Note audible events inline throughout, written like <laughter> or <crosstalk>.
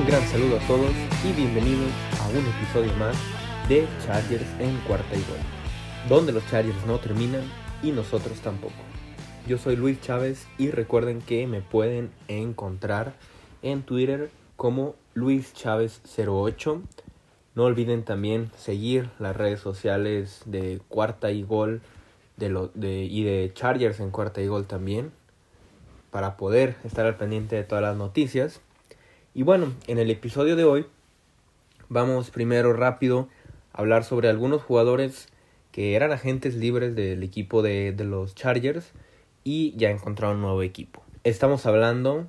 Un gran saludo a todos y bienvenidos a un episodio más de Chargers en cuarta y gol, donde los Chargers no terminan y nosotros tampoco. Yo soy Luis Chávez y recuerden que me pueden encontrar en Twitter como Luis Chávez 08. No olviden también seguir las redes sociales de Cuarta y Gol y de Chargers en Cuarta y Gol también para poder estar al pendiente de todas las noticias. Y bueno, en el episodio de hoy vamos primero rápido a hablar sobre algunos jugadores que eran agentes libres del equipo de, de los Chargers y ya encontraron un nuevo equipo. Estamos hablando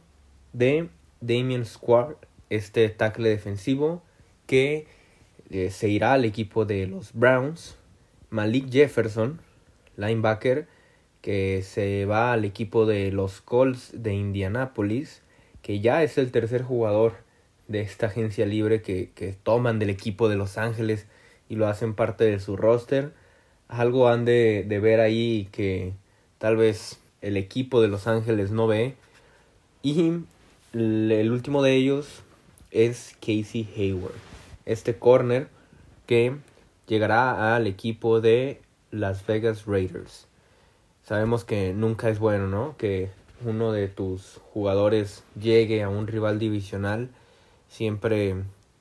de Damien Square, este tackle defensivo que eh, se irá al equipo de los Browns. Malik Jefferson, linebacker, que se va al equipo de los Colts de Indianapolis, que ya es el tercer jugador de esta agencia libre que, que toman del equipo de Los Ángeles y lo hacen parte de su roster. Algo han de, de ver ahí que tal vez el equipo de Los Ángeles no ve. Y el último de ellos es Casey Hayward, este corner que llegará al equipo de Las Vegas Raiders. Sabemos que nunca es bueno, ¿no? Que uno de tus jugadores llegue a un rival divisional siempre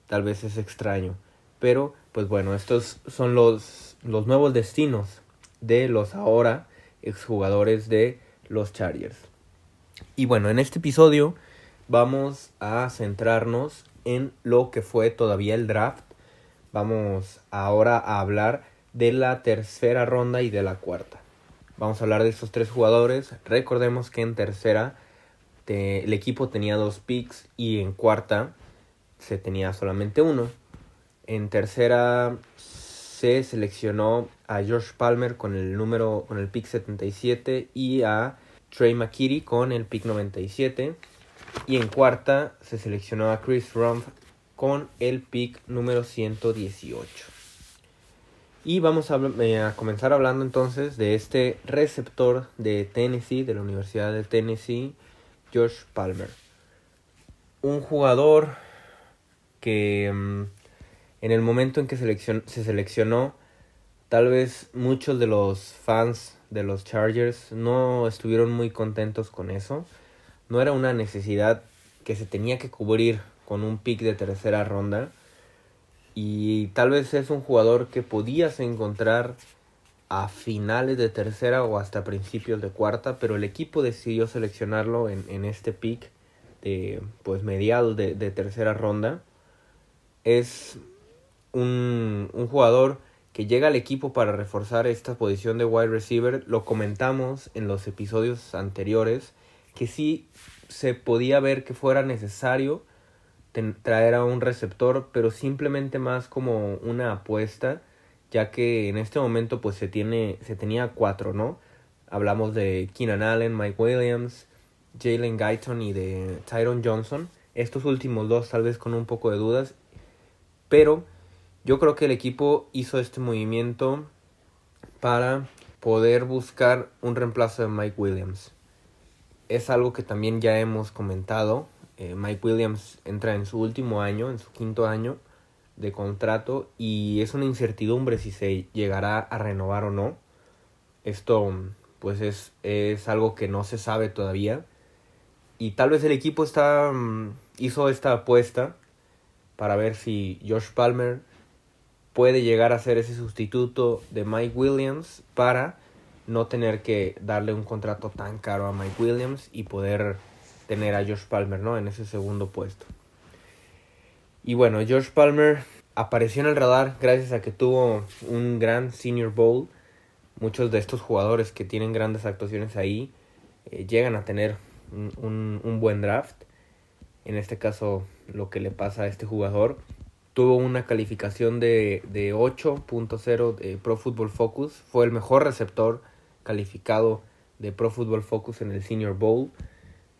tal vez es extraño. Pero, pues bueno, estos son los, los nuevos destinos de los ahora exjugadores de los Chargers. Y bueno, en este episodio vamos a centrarnos en lo que fue todavía el draft. Vamos ahora a hablar de la tercera ronda y de la cuarta. Vamos a hablar de estos tres jugadores. Recordemos que en tercera te, el equipo tenía dos picks y en cuarta se tenía solamente uno. En tercera se seleccionó a George Palmer con el número con el pick 77 y a Trey McKitty con el pick 97 y en cuarta se seleccionó a Chris Rumpf con el pick número 118. Y vamos a, eh, a, comenzar hablando entonces de este receptor de Tennessee, de la Universidad de Tennessee, Josh Palmer. Un jugador que um, en el momento en que se seleccionó, tal vez muchos de los fans de los Chargers no estuvieron muy contentos con eso. No era una necesidad que se tenía que cubrir con un pick de tercera ronda y tal vez es un jugador que podías encontrar a finales de tercera o hasta principios de cuarta, pero el equipo decidió seleccionarlo en, en este pick de pues mediados de, de, tercera ronda. Es un, un jugador que llega al equipo para reforzar esta posición de wide receiver. Lo comentamos en los episodios anteriores, que sí se podía ver que fuera necesario traer a un receptor, pero simplemente más como una apuesta, ya que en este momento pues se tiene se tenía cuatro, ¿no? Hablamos de Keenan Allen, Mike Williams, Jalen Guyton y de Tyron Johnson. Estos últimos dos tal vez con un poco de dudas, pero yo creo que el equipo hizo este movimiento para poder buscar un reemplazo de Mike Williams. Es algo que también ya hemos comentado eh, Mike Williams entra en su último año, en su quinto año de contrato y es una incertidumbre si se llegará a renovar o no. Esto pues es, es algo que no se sabe todavía y tal vez el equipo está, mm, hizo esta apuesta para ver si Josh Palmer puede llegar a ser ese sustituto de Mike Williams para no tener que darle un contrato tan caro a Mike Williams y poder tener a Josh Palmer, ¿no? En ese segundo puesto. Y bueno, Josh Palmer apareció en el radar gracias a que tuvo un gran Senior Bowl. Muchos de estos jugadores que tienen grandes actuaciones ahí eh, llegan a tener un, un, un, buen draft. En este caso, lo que le pasa a este jugador. Tuvo una calificación de, de 8.0 de Pro Football Focus. Fue el mejor receptor calificado de Pro Football Focus en el Senior Bowl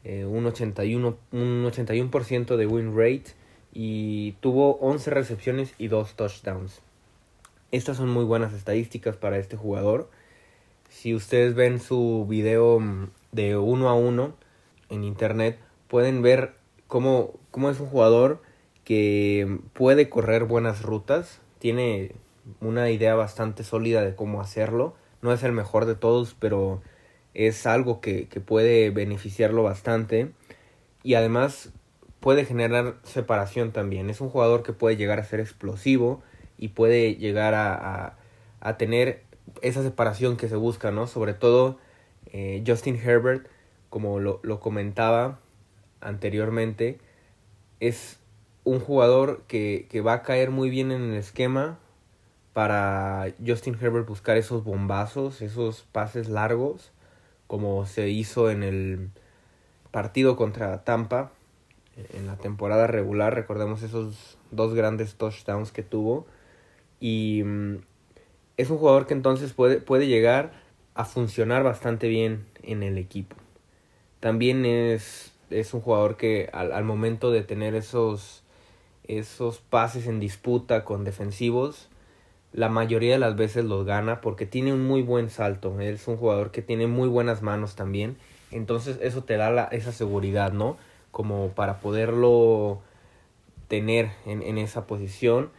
eh, un, 81, un 81% de win rate y tuvo 11 recepciones y 2 touchdowns. Estas son muy buenas estadísticas para este jugador. Si ustedes ven su video mm, de uno a uno en internet, pueden ver cómo, cómo es un jugador que puede correr buenas rutas, tiene una idea bastante sólida de cómo hacerlo. No es el mejor de todos, pero es algo que, puede beneficiarlo bastante. Y además puede generar separación también. Es un jugador que puede llegar a ser explosivo y puede llegar a, a, tener esa separación que se busca, ¿no? Sobre todo eh, Justin Herbert, como lo, lo comentaba anteriormente, es un jugador que, que va a caer muy bien en el esquema, para Justin Herbert buscar esos bombazos, esos pases largos, como se hizo en el partido contra Tampa en la temporada regular. Recordemos esos dos grandes touchdowns que tuvo. Y mm, es un jugador que entonces puede, puede llegar a funcionar bastante bien en el equipo. También es, es un jugador que al, al momento de tener esos, esos pases en disputa con defensivos, la mayoría de las veces los gana porque tiene un muy buen salto. Es un jugador que tiene muy buenas manos también. Entonces eso te da la, esa seguridad, ¿no? Como para poderlo tener en, en esa posición.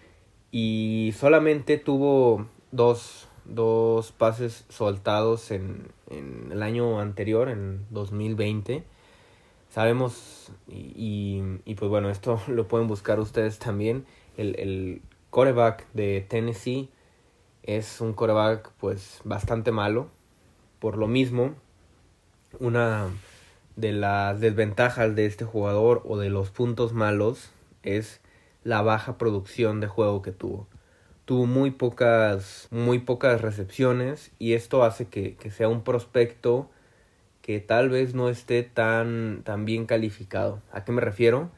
Y solamente tuvo dos, dos pases soltados en, en, el año anterior, en 2020. Sabemos, y, y, pues bueno, esto <laughs> lo pueden buscar ustedes también. El, el coreback de Tennessee es un coreback pues bastante malo. Por lo mismo, una de las desventajas de este jugador o de los puntos malos es la baja producción de juego que tuvo. Tuvo muy pocas, muy pocas recepciones y esto hace que, que sea un prospecto que tal vez no esté tan, tan bien calificado. ¿A qué me refiero?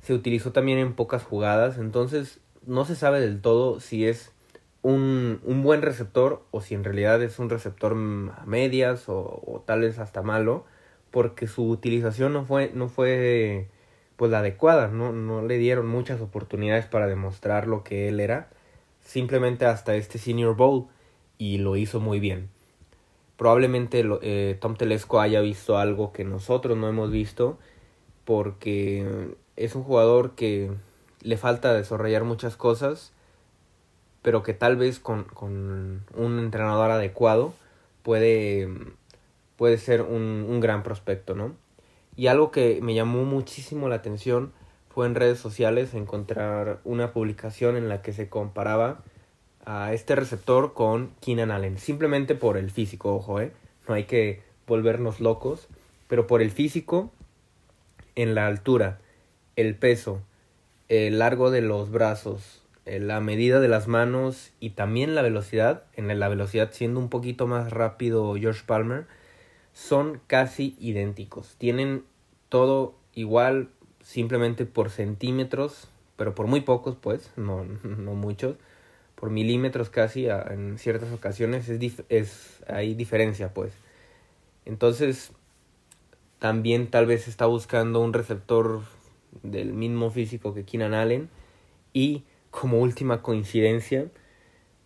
Se utilizó también en pocas jugadas, entonces no se sabe del todo si es un, un buen receptor o si en realidad es un receptor a medias o, tal vez hasta malo porque su utilización no fue no fue pues la adecuada no no le dieron muchas oportunidades para demostrar lo que él era simplemente hasta este senior bowl y lo hizo muy bien. Probablemente eh, Tom Telesco haya visto algo que nosotros no hemos visto porque es un jugador que le falta desarrollar muchas cosas, pero que tal vez con, con un entrenador adecuado puede, puede ser un, un gran prospecto, ¿no? Y algo que me llamó muchísimo la atención fue en redes sociales encontrar una publicación en la que se comparaba a este receptor con Keenan Allen, simplemente por el físico, ojo, ¿eh? No hay que volvernos locos, pero por el físico, en la altura, el peso el largo de los brazos, eh, la medida de las manos y también la velocidad, en la velocidad siendo un poquito más rápido George Palmer, son casi idénticos. Tienen todo igual, simplemente por centímetros, pero por muy pocos, pues, <laughs> no, no muchos, por milímetros casi, en ciertas ocasiones es, es hay diferencia, pues. Entonces, también tal vez está buscando un receptor del mismo físico que Keenan Allen. Y como última coincidencia,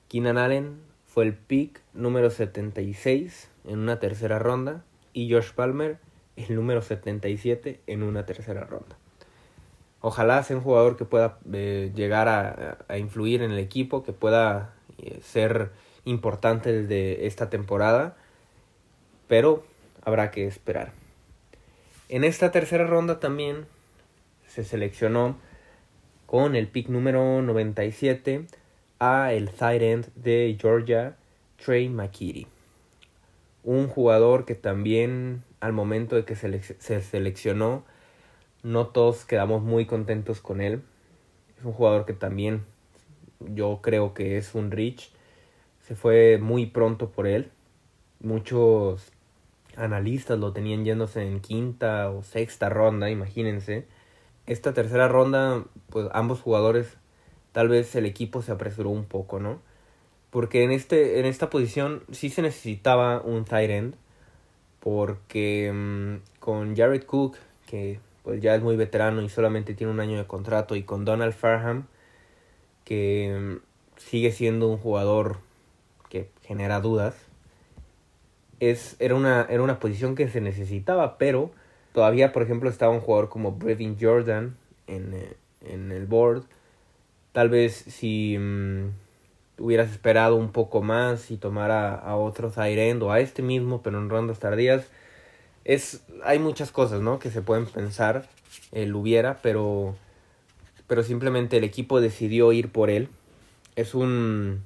Keenan Allen fue el pick número 76 en una tercera ronda y Josh Palmer el número 77 en una tercera ronda. Ojalá sea un jugador que pueda eh, llegar a, influir en el equipo, que pueda eh, ser importante desde esta temporada, pero habrá que esperar. En esta tercera ronda también se seleccionó con el pick número 97 a el tight end de Georgia, Trey McKitty. Un jugador que también al momento de que se, se seleccionó, no todos quedamos muy contentos con él. Es un jugador que también yo creo que es un rich. Se fue muy pronto por él. Muchos analistas lo tenían yéndose en quinta o sexta ronda, imagínense esta tercera ronda, pues ambos jugadores, tal vez el equipo se apresuró un poco, ¿no? Porque en, este, en esta posición sí se necesitaba un tight end, porque mmm, con Jared Cook, que pues ya es muy veterano y solamente tiene un año de contrato, y con Donald Farham, que mmm, sigue siendo un jugador que genera dudas, es, era, una, era una posición que se necesitaba, pero Todavía, por ejemplo, estaba un jugador como Brevin Jordan en, eh, en el board. Tal vez si mm, hubieras esperado un poco más y tomara a otros Tyrend o a este mismo, pero en rondas tardías. Es, hay muchas cosas, ¿no? Que se pueden pensar, él hubiera, pero, pero simplemente el equipo decidió ir por él. Es un,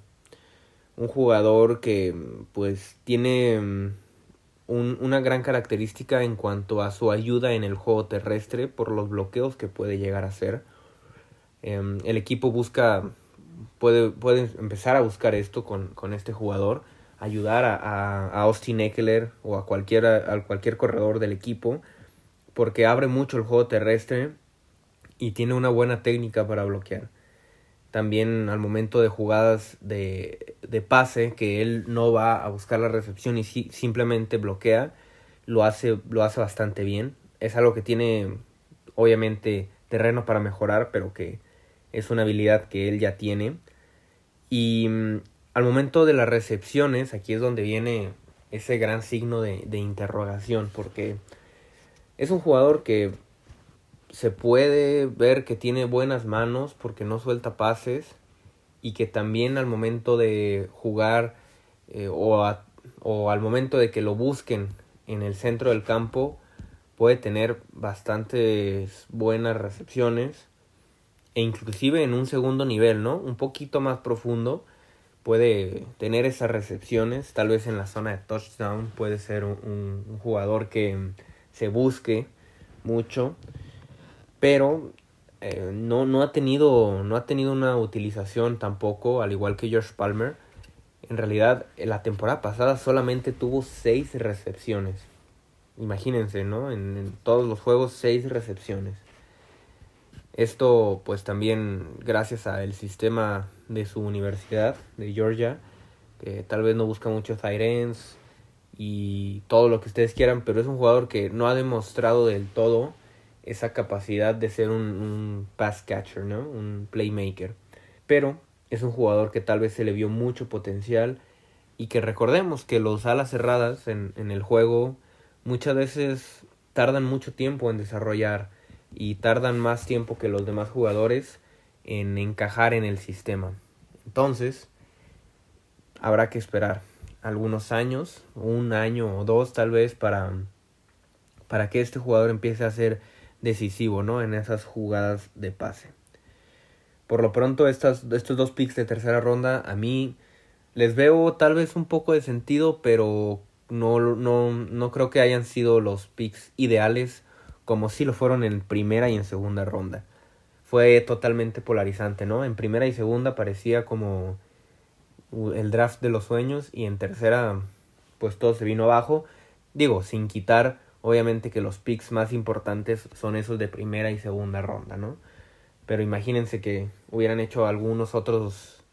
un jugador que pues tiene mm, un, una gran característica en cuanto a su ayuda en el juego terrestre por los bloqueos que puede llegar a hacer. Em, el equipo busca, puede, empezar a buscar esto con, con este jugador, ayudar a, a, Austin Eckler o a a cualquier corredor del equipo, porque abre mucho el juego terrestre y tiene una buena técnica para bloquear. También al momento de jugadas de, de pase, que él no va a buscar la recepción y si, simplemente bloquea, lo hace, lo hace bastante bien. Es algo que tiene, obviamente, terreno para mejorar, pero que es una habilidad que él ya tiene. Y mm, al momento de las recepciones, aquí es donde viene ese gran signo de, de interrogación, porque es un jugador que se puede ver que tiene buenas manos porque no suelta pases y que también al momento de jugar eh, o, o al momento de que lo busquen en el centro del campo puede tener bastantes buenas recepciones e inclusive en un segundo nivel, ¿no? Un poquito más profundo puede tener esas recepciones, tal vez en la zona de touchdown puede ser un jugador que se busque mucho, pero eh, no, no, ha tenido, no ha tenido una utilización tampoco, al igual que George Palmer. En realidad, la temporada pasada solamente tuvo seis recepciones. Imagínense, ¿no? En, todos los juegos, seis recepciones. Esto, pues también gracias al sistema de su universidad, de Georgia, que tal vez no busca muchos Tyrens y todo lo que ustedes quieran, pero es un jugador que no ha demostrado del todo esa capacidad de ser un, pass catcher, ¿no? Un playmaker. Pero es un jugador que tal vez se le vio mucho potencial y que recordemos que los alas cerradas en, en el juego muchas veces tardan mucho tiempo en desarrollar y tardan más tiempo que los demás jugadores en encajar en el sistema. Entonces, habrá que esperar algunos años, un año o dos tal vez, para, para que este jugador empiece a ser decisivo, ¿no? En esas jugadas de pase. Por lo pronto, estas, estos dos picks de tercera ronda, a mí les veo tal vez un poco de sentido, pero no, no, no creo que hayan sido los picks ideales como si lo fueron en primera y en segunda ronda. Fue totalmente polarizante, ¿no? En primera y segunda parecía como el draft de los sueños y en tercera pues todo se vino abajo. Digo, sin quitar Obviamente que los picks más importantes son esos de primera y segunda ronda, ¿no? Pero imagínense que hubieran hecho algunos otros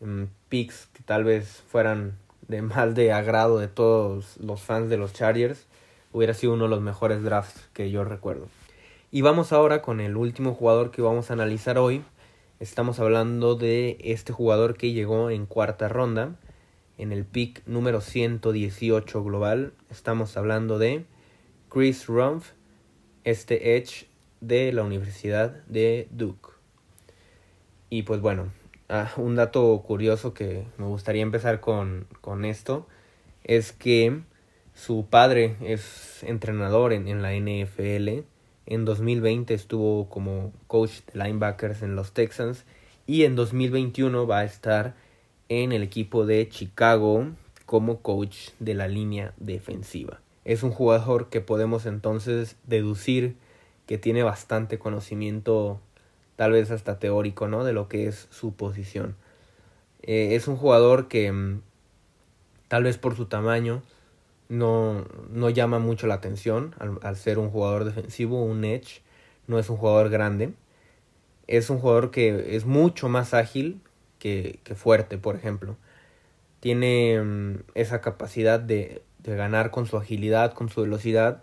um, picks que tal vez fueran de más de agrado de todos los fans de los Chargers. Hubiera sido uno de los mejores drafts que yo recuerdo. Y vamos ahora con el último jugador que vamos a analizar hoy. Estamos hablando de este jugador que llegó en cuarta ronda, en el pick número 118 global. Estamos hablando de Chris Rumpf, este Edge de la Universidad de Duke. Y pues bueno, ah, un dato curioso que me gustaría empezar con, con esto es que su padre es entrenador en, en, la NFL. En 2020 estuvo como coach de linebackers en los Texans y en 2021 va a estar en el equipo de Chicago como coach de la línea defensiva es un jugador que podemos entonces deducir que tiene bastante conocimiento, tal vez hasta teórico, ¿no? De lo que es su posición. Eh, es un jugador que mm, tal vez por su tamaño no, no llama mucho la atención al, al, ser un jugador defensivo, un edge, no es un jugador grande. Es un jugador que es mucho más ágil que, que fuerte, por ejemplo. Tiene mm, esa capacidad de de ganar con su agilidad, con su velocidad,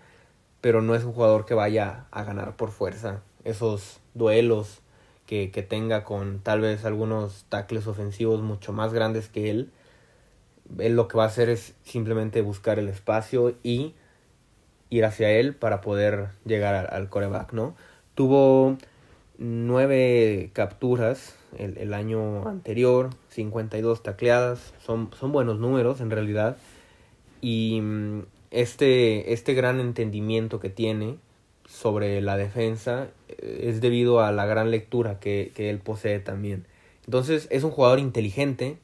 pero no es un jugador que vaya a ganar por fuerza. Esos duelos que, que tenga con tal vez algunos tackles ofensivos mucho más grandes que él, él lo que va a hacer es simplemente buscar el espacio y ir hacia él para poder llegar al, al coreback, ¿no? Tuvo nueve capturas el, el, año anterior, 52 tacleadas, son, son buenos números en realidad. Y mm, este, este gran entendimiento que tiene sobre la defensa eh, es debido a la gran lectura que, que él posee también. Entonces es un jugador inteligente,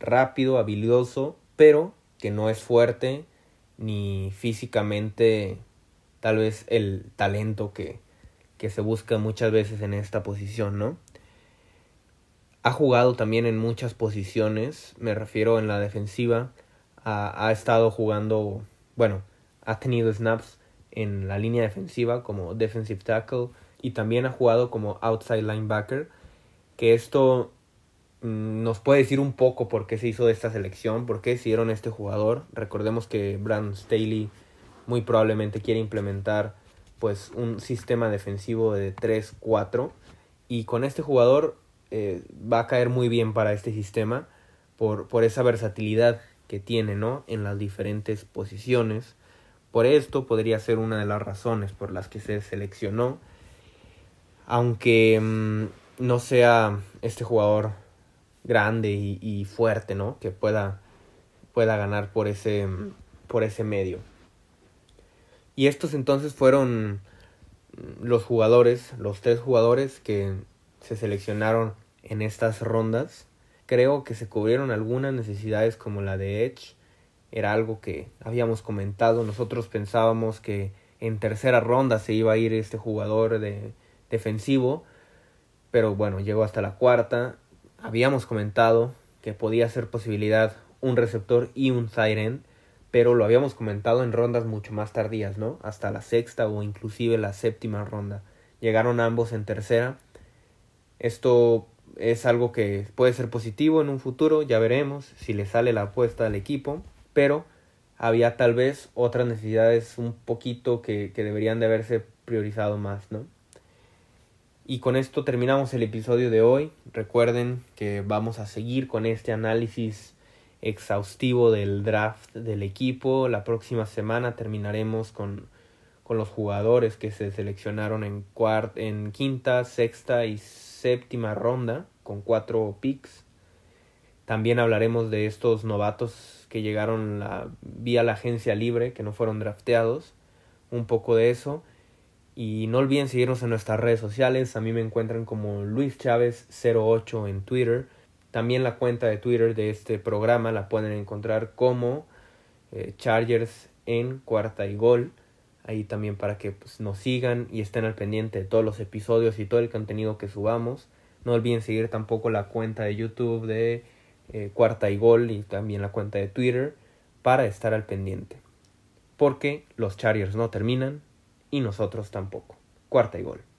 rápido, habilidoso, pero que no es fuerte ni físicamente tal vez el talento que, que se busca muchas veces en esta posición, ¿no? Ha jugado también en muchas posiciones, me refiero en la defensiva, ha, ha estado jugando, bueno, ha tenido snaps en la línea defensiva como defensive tackle y también ha jugado como outside linebacker, que esto mm, nos puede decir un poco por qué se hizo esta selección, por qué decidieron este jugador. Recordemos que Brandon Staley muy probablemente quiere implementar pues un sistema defensivo de 3-4 y con este jugador eh, va a caer muy bien para este sistema por, por esa versatilidad que tiene ¿no? en las diferentes posiciones. Por esto podría ser una de las razones por las que se seleccionó. Aunque mmm, no sea este jugador grande y, y, fuerte, ¿no? Que pueda, pueda ganar por ese, por ese medio. Y estos entonces fueron los jugadores, los tres jugadores que se seleccionaron en estas rondas. Creo que se cubrieron algunas necesidades como la de Edge. Era algo que habíamos comentado. Nosotros pensábamos que en tercera ronda se iba a ir este jugador de defensivo. Pero bueno, llegó hasta la cuarta. Habíamos comentado que podía ser posibilidad un receptor y un end pero lo habíamos comentado en rondas mucho más tardías, ¿no? Hasta la sexta o inclusive la séptima ronda. Llegaron ambos en tercera. Esto es algo que puede ser positivo en un futuro, ya veremos si le sale la apuesta al equipo, pero había tal vez otras necesidades un poquito que, que deberían de haberse priorizado más, ¿no? Y con esto terminamos el episodio de hoy. Recuerden que vamos a seguir con este análisis exhaustivo del draft del equipo. La próxima semana terminaremos con, con los jugadores que se seleccionaron en, en quinta, sexta y séptima ronda con cuatro picks. También hablaremos de estos novatos que llegaron la, vía la agencia libre, que no fueron drafteados. Un poco de eso. Y no olviden seguirnos en nuestras redes sociales. A mí me encuentran como Luis Chávez 08 en Twitter. También la cuenta de Twitter de este programa la pueden encontrar como eh, Chargers en cuarta y gol. Ahí también para que pues, nos sigan y estén al pendiente de todos los episodios y todo el contenido que subamos. No olviden seguir tampoco la cuenta de YouTube de eh, Cuarta y Gol y también la cuenta de Twitter para estar al pendiente. Porque los Chargers no terminan y nosotros tampoco. Cuarta y Gol.